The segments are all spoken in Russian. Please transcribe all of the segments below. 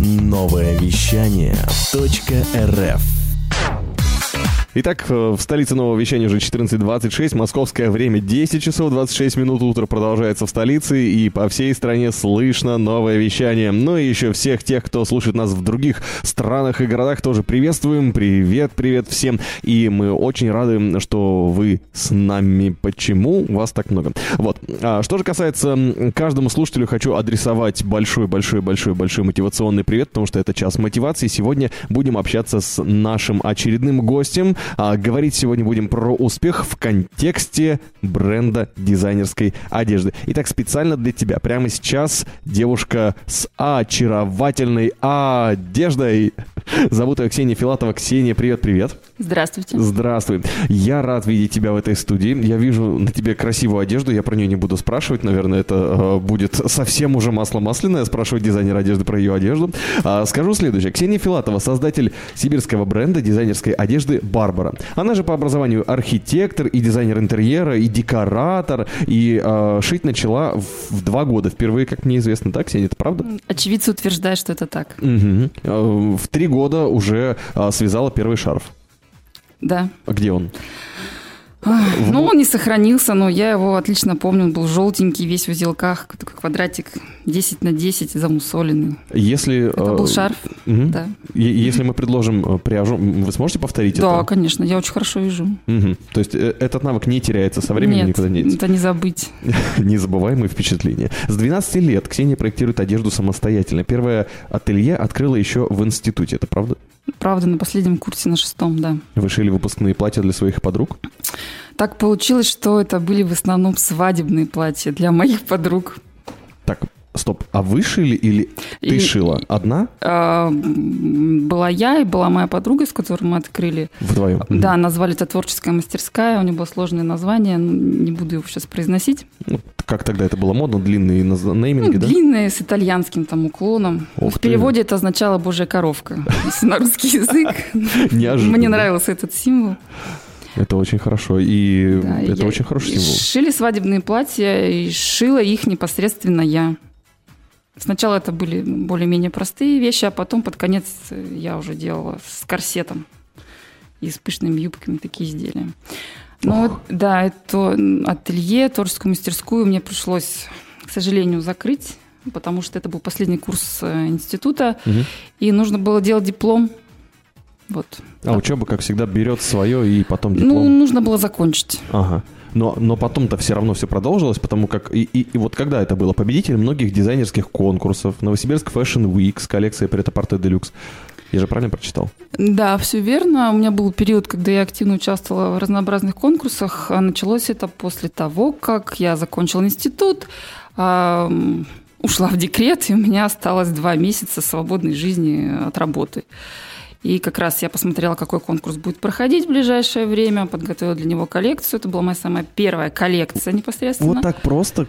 Новое вещание .рф Итак, в столице нового вещания уже 14.26, московское время 10 часов 26 минут утра продолжается в столице, и по всей стране слышно новое вещание. Ну и еще всех тех, кто слушает нас в других странах и городах, тоже приветствуем. Привет, привет всем. И мы очень рады, что вы с нами. Почему вас так много? Вот. А что же касается каждому слушателю, хочу адресовать большой-большой-большой-большой мотивационный привет, потому что это час мотивации. Сегодня будем общаться с нашим очередным гостем, а, говорить сегодня будем про успех в контексте бренда дизайнерской одежды. Итак, специально для тебя прямо сейчас девушка с очаровательной одеждой. Зовут ее Ксения Филатова. Ксения, привет-привет. Здравствуйте. Здравствуй. Я рад видеть тебя в этой студии. Я вижу на тебе красивую одежду. Я про нее не буду спрашивать. Наверное, это э, будет совсем уже масло масляное. Спрашивать дизайнер одежды про ее одежду. А, скажу следующее. Ксения Филатова, создатель сибирского бренда дизайнерской одежды «Барбара». Она же по образованию архитектор и дизайнер интерьера, и декоратор, и э, шить начала в, в два года. Впервые, как мне известно, так, Ксения, это правда? Очевидцы утверждают, что это так. Угу. В три года уже э, связала первый шарф. Да. А где он? Ну, он не сохранился, но я его отлично помню. Он был желтенький, весь в узелках, такой квадратик 10 на 10, замусоленный. Если, это был э, шарф, угу. да. Если мы предложим э, пряжу, вы сможете повторить да, это? Да, конечно, я очень хорошо вяжу. Угу. То есть э, этот навык не теряется со временем, Нет, никуда не денется? это не забыть. Незабываемые впечатления. С 12 лет Ксения проектирует одежду самостоятельно. Первое ателье открыла еще в институте, это правда? Правда, на последнем курсе, на шестом, да. Вы шили выпускные платья для своих подруг? Так получилось, что это были в основном свадебные платья для моих подруг. Так, Стоп, а вы шили или ты и, шила? Одна? Э, была я и была моя подруга, с которой мы открыли. Вдвоем? Да, назвали это «Творческая мастерская». У нее было сложное название, не буду его сейчас произносить. Ну, как тогда это было модно? Длинные нейминги, ну, да? Длинные, с итальянским там уклоном. Ух В переводе это означало «божья коровка», на русский язык. Неожиданно. Мне нравился этот символ. Это очень хорошо, и да, это очень хороший символ. Шили свадебные платья, и шила их непосредственно я. Сначала это были более-менее простые вещи, а потом под конец я уже делала с корсетом и с пышными юбками такие изделия. Но Ох. да, это ателье, творческую мастерскую мне пришлось, к сожалению, закрыть, потому что это был последний курс э, института, угу. и нужно было делать диплом вот. А так. учеба, как всегда, берет свое и потом ну, диплом? Ну, нужно было закончить. Ага. Но, но потом-то все равно все продолжилось, потому как... И, и, и вот когда это было? Победитель многих дизайнерских конкурсов. Новосибирск Fashion Week с коллекцией Претапорте Делюкс. Я же правильно прочитал? Да, все верно. У меня был период, когда я активно участвовала в разнообразных конкурсах. А началось это после того, как я закончила институт, ушла в декрет, и у меня осталось два месяца свободной жизни от работы. И как раз я посмотрела, какой конкурс будет проходить в ближайшее время, подготовила для него коллекцию. Это была моя самая первая коллекция непосредственно. Вот так просто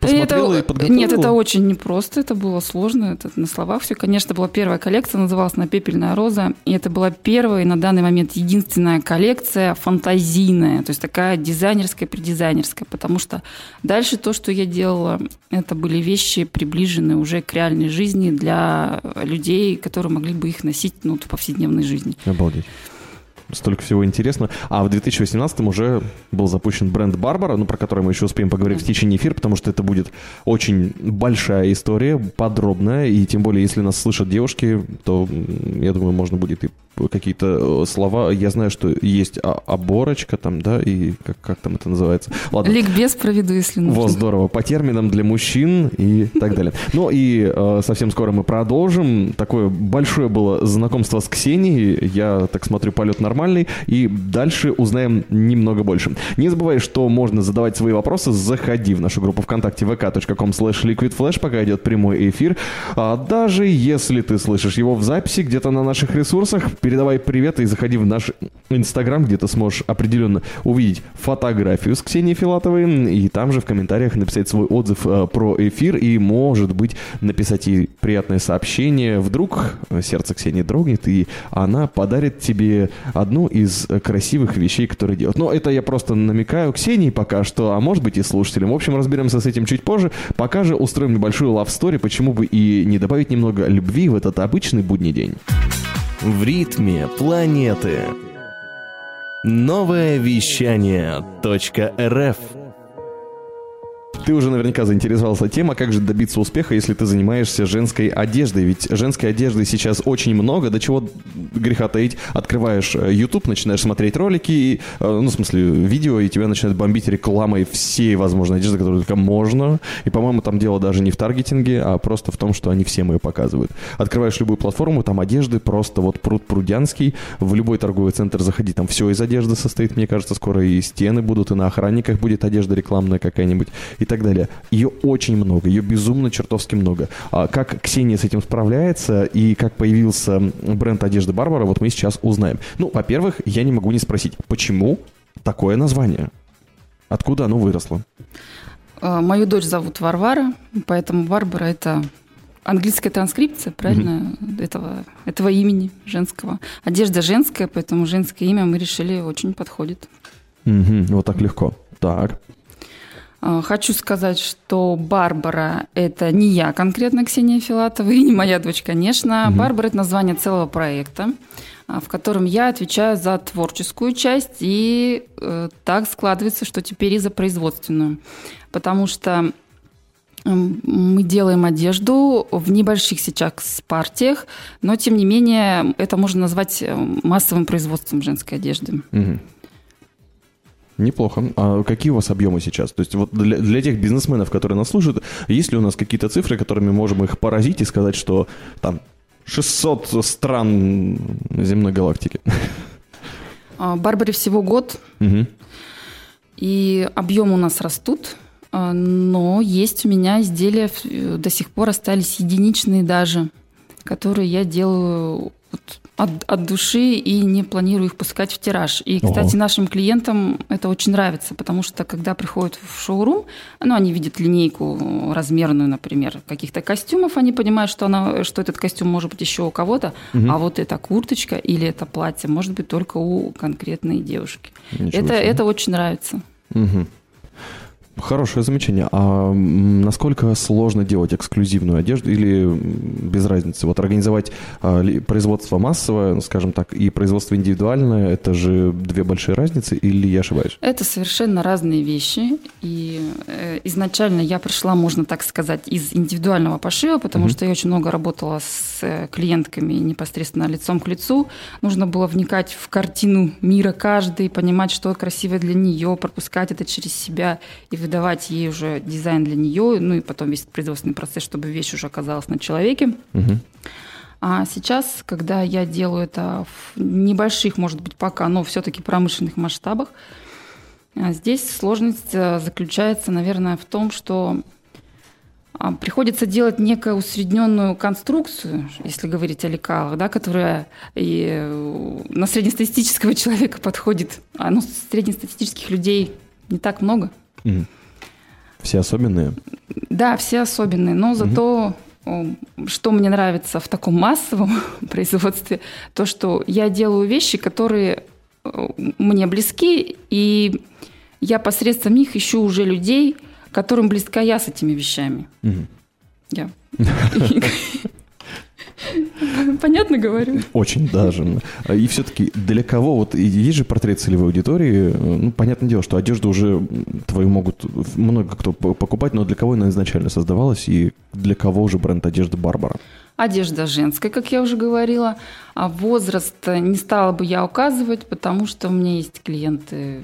посмотрела это, и подготовила? Нет, это очень непросто, это было сложно, это на словах все. Конечно, была первая коллекция, называлась «На пепельная роза», и это была первая и на данный момент единственная коллекция фантазийная, то есть такая дизайнерская, предизайнерская, потому что дальше то, что я делала, это были вещи, приближенные уже к реальной жизни для людей, которые могли бы их носить ну, в повседневном повседневной жизни. Обалдеть столько всего интересного. А в 2018 уже был запущен бренд Барбара, ну, про который мы еще успеем поговорить в течение эфира, потому что это будет очень большая история, подробная, и тем более, если нас слышат девушки, то, я думаю, можно будет и какие-то э, слова. Я знаю, что есть оборочка там, да, и как, как там это называется. Ладно. Ликбез проведу, если нужно. Вот, здорово. По терминам для мужчин и так далее. Ну и э, совсем скоро мы продолжим. Такое большое было знакомство с Ксенией. Я так смотрю, полет нормальный. И дальше узнаем немного больше. Не забывай, что можно задавать свои вопросы. Заходи в нашу группу ВКонтакте vk.com slash liquidflash, пока идет прямой эфир. А даже если ты слышишь его в записи где-то на наших ресурсах, передавай привет и заходи в наш Инстаграм, где ты сможешь определенно увидеть фотографию с Ксенией Филатовой и там же в комментариях написать свой отзыв э, про эфир и, может быть, написать ей приятное сообщение. Вдруг сердце Ксении дрогнет, и она подарит тебе одну из красивых вещей, которые делает. Но это я просто намекаю Ксении пока что, а может быть и слушателям. В общем, разберемся с этим чуть позже. Пока же устроим небольшую story, почему бы и не добавить немного любви в этот обычный будний день. В ритме планеты. Новое вещание .рф ты уже наверняка заинтересовался тем, а как же добиться успеха, если ты занимаешься женской одеждой. Ведь женской одежды сейчас очень много, до чего греха таить. Открываешь э, YouTube, начинаешь смотреть ролики, э, ну, в смысле, видео, и тебя начинают бомбить рекламой всей возможной одежды, которую только можно. И, по-моему, там дело даже не в таргетинге, а просто в том, что они всем ее показывают. Открываешь любую платформу, там одежды просто вот пруд прудянский. В любой торговый центр заходи, там все из одежды состоит, мне кажется, скоро и стены будут, и на охранниках будет одежда рекламная какая-нибудь и так далее. Ее очень много, ее безумно чертовски много. А как Ксения с этим справляется и как появился бренд одежды Барбара, вот мы сейчас узнаем. Ну, во-первых, я не могу не спросить, почему такое название? Откуда оно выросло? А, мою дочь зовут Варвара, поэтому Барбара это английская транскрипция, правильно, mm-hmm. этого, этого имени женского. Одежда женская, поэтому женское имя мы решили очень подходит. Mm-hmm. Вот так легко. Так. А, хочу сказать, что Барбара – это не я конкретно, Ксения Филатова, и не моя дочь, конечно. Угу. Барбара – это название целого проекта, а, в котором я отвечаю за творческую часть, и э, так складывается, что теперь и за производственную. Потому что мы делаем одежду в небольших сейчас партиях, но тем не менее это можно назвать э, массовым производством женской одежды. Угу. Неплохо. А какие у вас объемы сейчас? То есть вот для, для тех бизнесменов, которые нас слушают, есть ли у нас какие-то цифры, которыми можем их поразить и сказать, что там 600 стран земной галактики? А, Барбаре всего год, угу. и объемы у нас растут, а, но есть у меня изделия, э, до сих пор остались единичные даже, которые я делаю вот от, от души и не планирую их пускать в тираж. И, кстати, Ого. нашим клиентам это очень нравится, потому что когда приходят в шоурум, ну, они видят линейку размерную, например, каких-то костюмов, они понимают, что, она, что этот костюм может быть еще у кого-то, угу. а вот эта курточка или это платье может быть только у конкретной девушки. это, это очень нравится. Угу. Хорошее замечание. А насколько сложно делать эксклюзивную одежду или без разницы? Вот организовать а, производство массовое, ну, скажем так, и производство индивидуальное, это же две большие разницы или я ошибаюсь? Это совершенно разные вещи. И э, изначально я пришла, можно так сказать, из индивидуального пошива, потому угу. что я очень много работала с э, клиентками непосредственно лицом к лицу. Нужно было вникать в картину мира каждой, понимать, что красиво для нее, пропускать это через себя и выдавать ей уже дизайн для нее, ну и потом весь производственный процесс, чтобы вещь уже оказалась на человеке. Угу. А сейчас, когда я делаю это в небольших, может быть, пока, но все-таки промышленных масштабах, а, здесь сложность э, заключается, наверное, в том, что а, приходится делать некую усредненную конструкцию, если говорить о лекалах, да, которая и э, на среднестатистического человека подходит. А ну, среднестатистических людей не так много. Угу. Все особенные? Да, все особенные, но зато что мне нравится в таком массовом производстве, то, что я делаю вещи, которые мне близки, и я посредством них ищу уже людей, которым близка я с этими вещами. Угу. Я. Понятно говорю? Очень даже. И все-таки для кого, вот есть же портрет целевой аудитории, ну, понятное дело, что одежду уже твою могут много кто покупать, но для кого она изначально создавалась и для кого же бренд одежды Барбара? Одежда женская, как я уже говорила. А возраст не стала бы я указывать, потому что у меня есть клиенты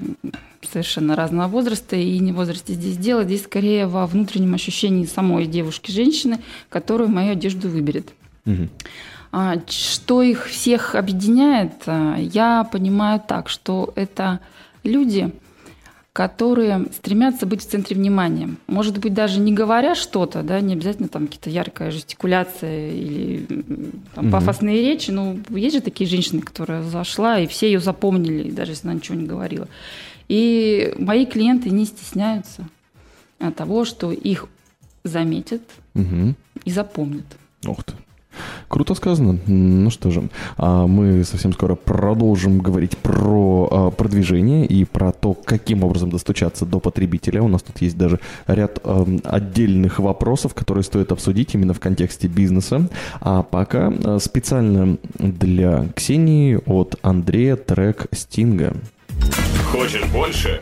совершенно разного возраста, и не в возрасте здесь дело, здесь скорее во внутреннем ощущении самой девушки-женщины, которую мою одежду выберет. Угу. Что их всех объединяет, а, я понимаю так, что это люди, которые стремятся быть в центре внимания. Может быть, даже не говоря что-то, да, не обязательно там какие-то яркая жестикуляция или там, пафосные речи, но есть же такие женщины, которые зашла, и все ее запомнили, даже если она ничего не говорила. И мои клиенты не стесняются того, что их заметят Угу. и запомнят. Ух ты. Круто сказано. Ну что же, а мы совсем скоро продолжим говорить про а, продвижение и про то, каким образом достучаться до потребителя. У нас тут есть даже ряд ам, отдельных вопросов, которые стоит обсудить именно в контексте бизнеса. А пока а, специально для Ксении от Андрея трек Стинга. Хочешь больше?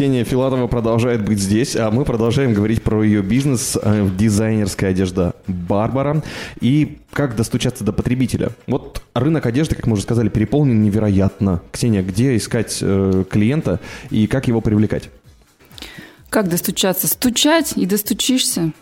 Ксения Филатова продолжает быть здесь, а мы продолжаем говорить про ее бизнес э, дизайнерская одежда Барбара и как достучаться до потребителя. Вот рынок одежды, как мы уже сказали, переполнен невероятно. Ксения, где искать э, клиента и как его привлекать? Как достучаться? Стучать и достучишься.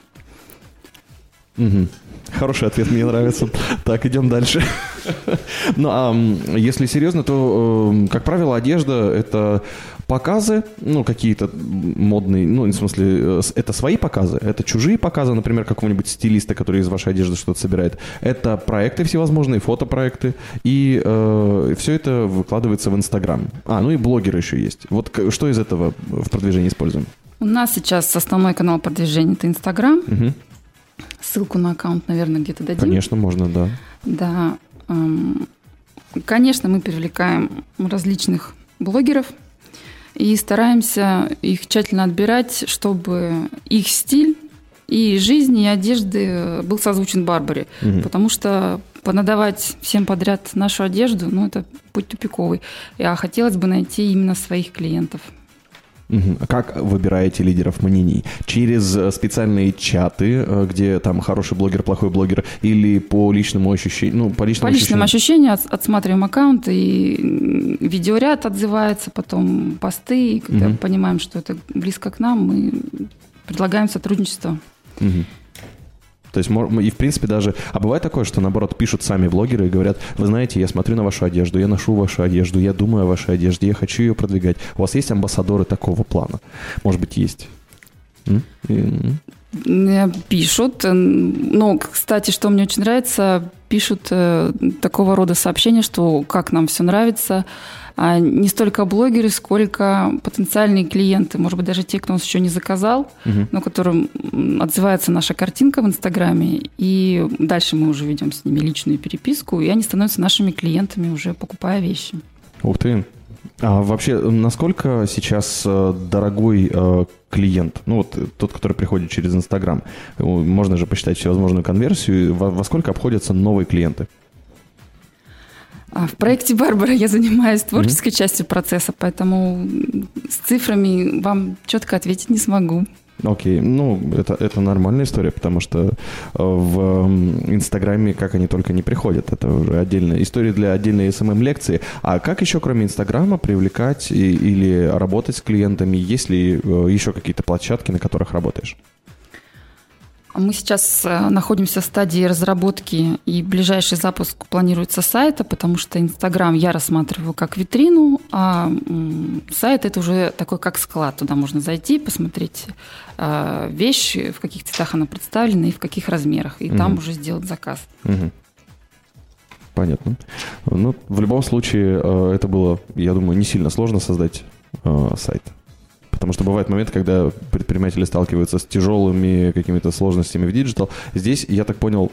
Мгм. Хороший ответ, мне нравится. Так, идем дальше. Ну, а если серьезно, то, э, как правило, одежда — это показы, ну, какие-то модные, ну, в смысле, э, это свои показы, это чужие показы, например, какого-нибудь стилиста, который из вашей одежды что-то собирает. Это проекты всевозможные, фотопроекты, и все это выкладывается в Инстаграм. А, ну и блогеры еще есть. Вот что из этого в продвижении используем? У нас сейчас основной канал продвижения – это Инстаграм. Мгм. Ссылку на аккаунт, наверное, где-то дадим. Конечно, можно, да. Да. эм, Конечно, мы привлекаем различных блогеров и стараемся их тщательно отбирать, чтобы их стиль и жизнь, и одежды был созвучен Барбаре. Мгм. Потому что понадавать всем подряд нашу одежду, ну, это путь тупиковый. А хотелось бы найти именно своих клиентов. А Как выбираете лидеров мнений? Через э, специальные чаты, э, где там хороший блогер, плохой блогер, или по личному ощущению? Ну, по По личному ощущению. от- отсматриваем аккаунт, и видеоряд отзывается, потом посты. И когда Мгм. понимаем, что это близко к нам, мы предлагаем сотрудничество. Мгм. То есть, и в принципе даже... А бывает такое, что наоборот пишут сами блогеры и говорят, вы знаете, я смотрю на вашу одежду, я ношу вашу одежду, я думаю о вашей одежде, я хочу ее продвигать. У вас есть амбассадоры такого плана? Может быть, есть? Пишут. Но, кстати, что мне очень нравится, пишут э, такого рода сообщения, что как нам все нравится. А не столько блогеры, сколько потенциальные клиенты. Может быть, даже те, кто нас еще не заказал, Мгм. но которым отзывается наша картинка в Инстаграме. И дальше мы уже ведем с ними личную переписку, и они становятся нашими клиентами, уже покупая вещи. Ух ты. А вообще, насколько сейчас э, дорогой э, клиент, ну вот э, тот, который приходит через Инстаграм, можно же посчитать всевозможную конверсию, во, во сколько обходятся новые клиенты? А в проекте Барбара я занимаюсь творческой частью процесса, поэтому с цифрами вам четко ответить не смогу. Окей, ну это, это нормальная история, потому что э, в Инстаграме как они только не приходят, это уже отдельная история для отдельной СММ-лекции. А как еще кроме Инстаграма привлекать и- или работать с клиентами? Есть ли э, еще какие-то площадки, на которых работаешь? Мы сейчас э, находимся в стадии разработки, и ближайший запуск планируется сайта, потому что Инстаграм я рассматриваю как витрину, а сайт это уже такой как склад. Туда можно зайти, посмотреть э, вещи, в каких цветах она представлена и в каких размерах, и там Мгм. уже сделать заказ. Мгм. Понятно. Ну, в любом случае, э, это было, я думаю, не сильно сложно создать сайт. Потому что бывают моменты, когда предприниматели сталкиваются с тяжелыми какими-то сложностями в digital. Здесь, я так понял,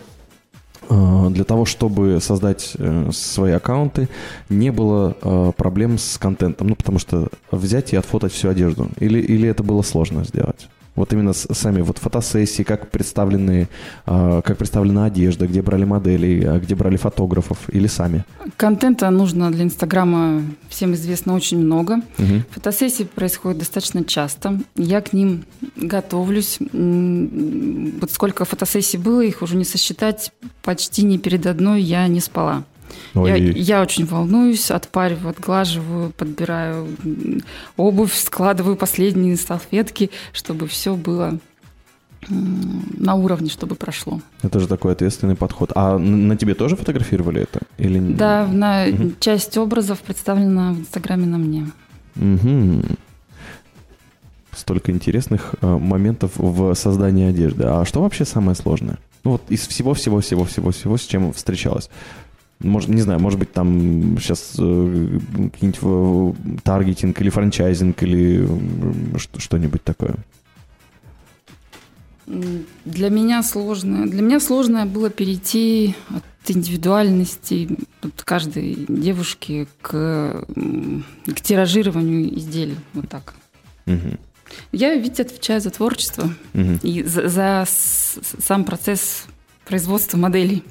э, для того, чтобы создать э, свои аккаунты, не было э, проблем с контентом. Ну, потому что взять и отфотать всю одежду. Или, или это было сложно сделать? Вот именно сами вот фотосессии, как представлены, э, как представлена одежда, где брали моделей, а где брали фотографов или сами. Контента нужно для Инстаграма, всем известно, очень много. Мгм. Фотосессии происходят достаточно часто. Я к ним готовлюсь. Вот сколько фотосессий было, их уже не сосчитать. Почти ни перед одной я не спала. Я, я очень волнуюсь, отпариваю, отглаживаю, подбираю обувь, складываю последние салфетки, чтобы все было на уровне, чтобы прошло. Это же такой ответственный подход. А на тебе тоже фотографировали это? Или... Да, на угу. часть образов представлена в Инстаграме на мне. Угу. Столько интересных э, моментов в создании одежды. А что вообще самое сложное? Ну вот из всего-всего-всего-всего-всего, с чем встречалась. Может, не знаю, может быть, там сейчас э, какие-нибудь э, таргетинг или франчайзинг или э, что-нибудь такое. Для меня сложно. Для меня сложно было перейти от индивидуальности от каждой девушки к, к тиражированию изделий. Вот так. Угу. Я ведь отвечаю за творчество угу. и за, за сам процесс производства моделей.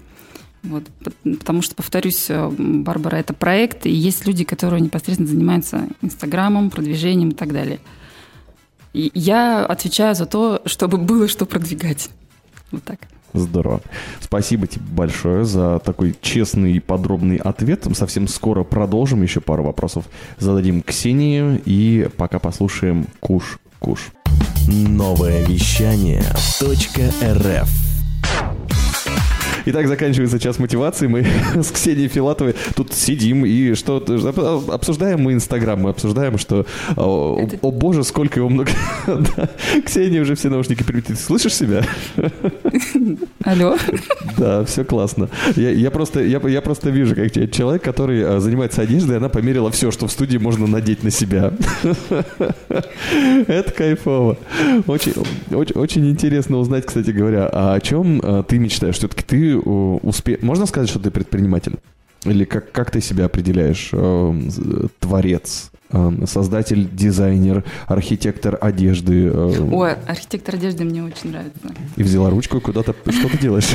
Вот, потому что, повторюсь, Барбара это проект, и есть люди, которые непосредственно занимаются Инстаграмом, продвижением и так далее. И я отвечаю за то, чтобы было что продвигать. Вот так. Здорово. Спасибо тебе большое за такой честный и подробный ответ. Совсем скоро продолжим. Еще пару вопросов зададим Ксении. И пока послушаем «Куш-куш». Новое вещание .рф Итак, заканчивается час мотивации. Мы с Ксенией Филатовой тут сидим и что обсуждаем мы Инстаграм. Мы обсуждаем, что о, Это... о боже, сколько его много. да. Ксения уже все наушники приметит. Слышишь себя? Алло. Да, все классно. Я, я, просто, я, я просто вижу, как человек, который а, занимается одеждой, она померила все, что в студии можно надеть на себя. Это кайфово. Очень, очень, очень интересно узнать, кстати говоря, а о чем а, ты мечтаешь. Все-таки ты успе... Можно сказать, что ты предприниматель? Или как, как ты себя определяешь? Э, творец, э, создатель, дизайнер, архитектор одежды. Э... Ой, архитектор одежды мне очень нравится. И взяла ручку куда-то что ты делаешь?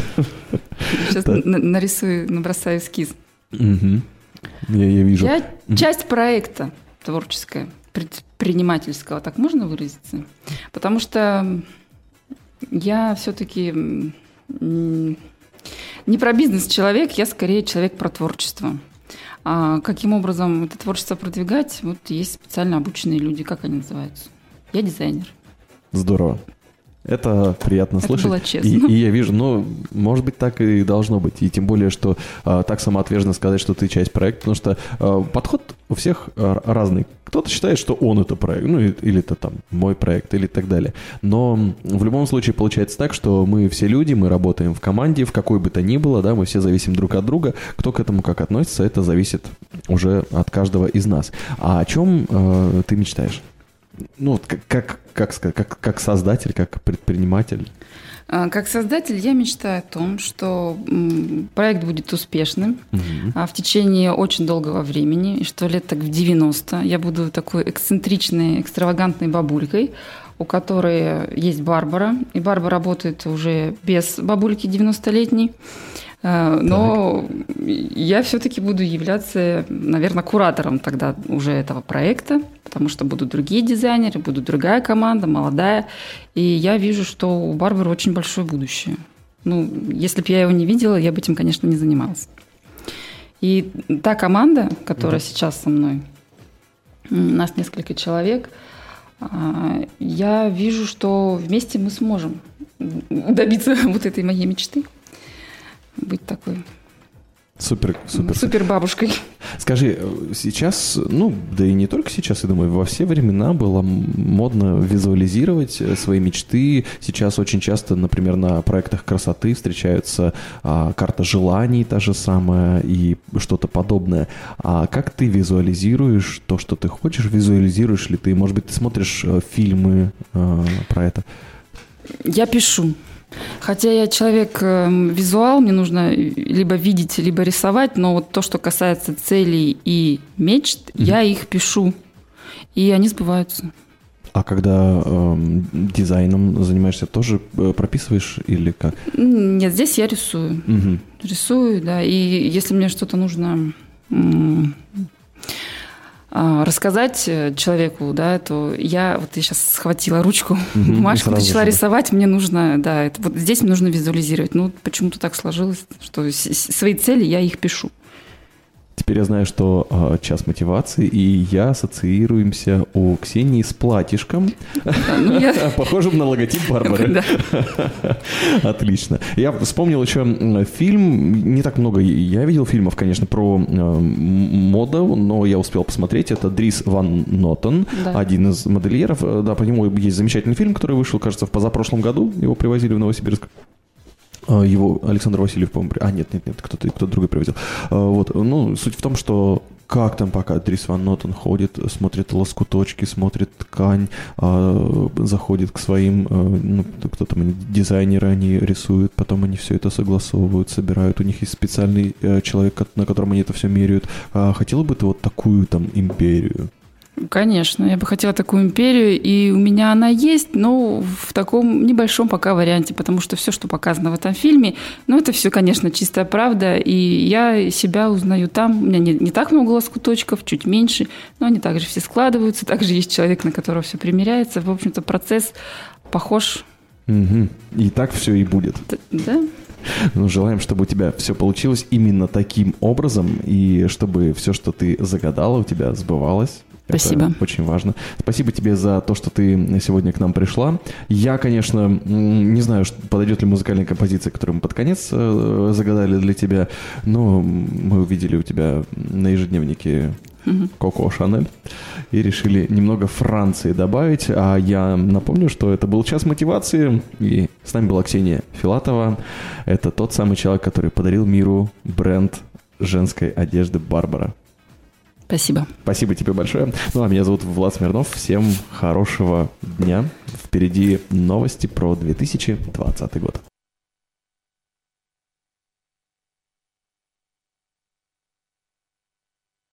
Сейчас нарисую, набросаю эскиз. Я вижу. Я часть проекта творческая, предпринимательского, так можно выразиться? Потому что я все-таки не про бизнес человек, я скорее человек про творчество. А каким образом это творчество продвигать? Вот есть специально обученные люди, как они называются? Я дизайнер. Здорово. Это приятно это слышать. Было честно. И, и я вижу, ну, может быть, так и должно быть. И тем более, что а, так самоотверженно сказать, что ты часть проекта, потому что а, подход у всех а, разный. Кто-то считает, что он это проект, ну, или это там мой проект, или так далее. Но в любом случае получается так, что мы все люди, мы работаем в команде, в какой бы то ни было, да, мы все зависим друг от друга. Кто к этому как относится, это зависит уже от каждого из нас. А о чем э, ты мечтаешь? Ну, как, как, как сказать, как, как создатель, как предприниматель? А, как создатель я мечтаю о том, что проект будет успешным угу. в течение очень долгого времени, и что лет так в 90 я буду такой эксцентричной, экстравагантной бабулькой, у которой есть Барбара, и Барбара работает уже без бабульки 90-летней. А, но так. я все-таки буду являться, наверное, куратором тогда уже этого проекта, потому что будут другие дизайнеры, будет другая команда, молодая. И я вижу, что у Барбары очень большое будущее. Ну, если бы я его не видела, я бы этим, конечно, не занималась. И та команда, которая да. сейчас со мной, у нас несколько человек, а, я вижу, что вместе мы сможем добиться вот этой моей мечты быть такой Супер, супер. Супер бабушкой. Скажи, сейчас, ну, да и не только сейчас, я думаю, во все времена было модно визуализировать свои мечты. Сейчас очень часто, например, на проектах красоты встречаются а, карта желаний, та же самая, и что-то подобное. А как ты визуализируешь то, что ты хочешь? Визуализируешь ли ты? Может быть, ты смотришь э, фильмы а, про это? Я пишу. Хотя я человек э, визуал, мне нужно либо видеть, либо рисовать, но вот то, что касается целей и мечт, mm-hmm. я их пишу, и они сбываются. А когда э, дизайном занимаешься, тоже э, прописываешь или как? Нет, здесь я рисую. Угу. Рисую, да. И если мне что-то нужно рассказать э, человеку, да, то я вот я сейчас схватила ручку, угу, бумажку, начала же. рисовать, мне нужно, да, это, вот здесь мне нужно визуализировать. Ну, почему-то так сложилось, что свои цели я их пишу. Теперь я знаю, что э, час мотивации, и я ассоциируемся у Ксении с платьишком, похожим на логотип Барбары. Отлично. Я вспомнил еще фильм, не так много я видел фильмов, конечно, про моду, но я успел посмотреть. Это Дрис Ван Нотен, Да. один из модельеров. Э, Да, по нему есть замечательный фильм, который вышел, кажется, в позапрошлом году. Его привозили в Новосибирск. А, Его Александр Васильев, по-моему, а нет, нет, нет, кто-то кто другой привозил. А, Вот, ну, суть в том, что как там пока Дрис Ван Нотен ходит, смотрит лоскуточки, смотрит ткань, а, заходит к своим, а, ну, кто там, дизайнеры, они рисуют, потом они все это согласовывают, собирают, у них есть специальный э, человек, на котором они это все меряют. А хотела бы ты вот такую там империю? Конечно, я бы хотела такую империю, и у меня она есть, но в таком небольшом пока варианте, потому что все, что показано в этом фильме, ну, это все, конечно, чистая правда, и я себя узнаю там. У меня не, не так много лоскуточков, чуть меньше, но они также все складываются, также есть человек, на которого все примеряется. В общем-то, процесс похож, Мгм. И так все и будет. да? Ну, желаем, чтобы у тебя все получилось именно таким образом, и чтобы все, что ты загадала, у тебя сбывалось. Это Спасибо. очень важно. Спасибо тебе за то, что ты сегодня к нам пришла. Я, конечно, не знаю, подойдет ли музыкальная композиция, которую мы под конец э, загадали для тебя, но мы увидели у тебя на ежедневнике Коко Шанель и решили немного Франции добавить. А я напомню, что это был час мотивации, и с нами была Ксения Филатова. Это тот самый человек, который подарил миру бренд женской одежды Барбара. Спасибо. Спасибо тебе большое. Ну, а меня зовут Влад Смирнов. Всем хорошего дня. Впереди новости про 2020 год.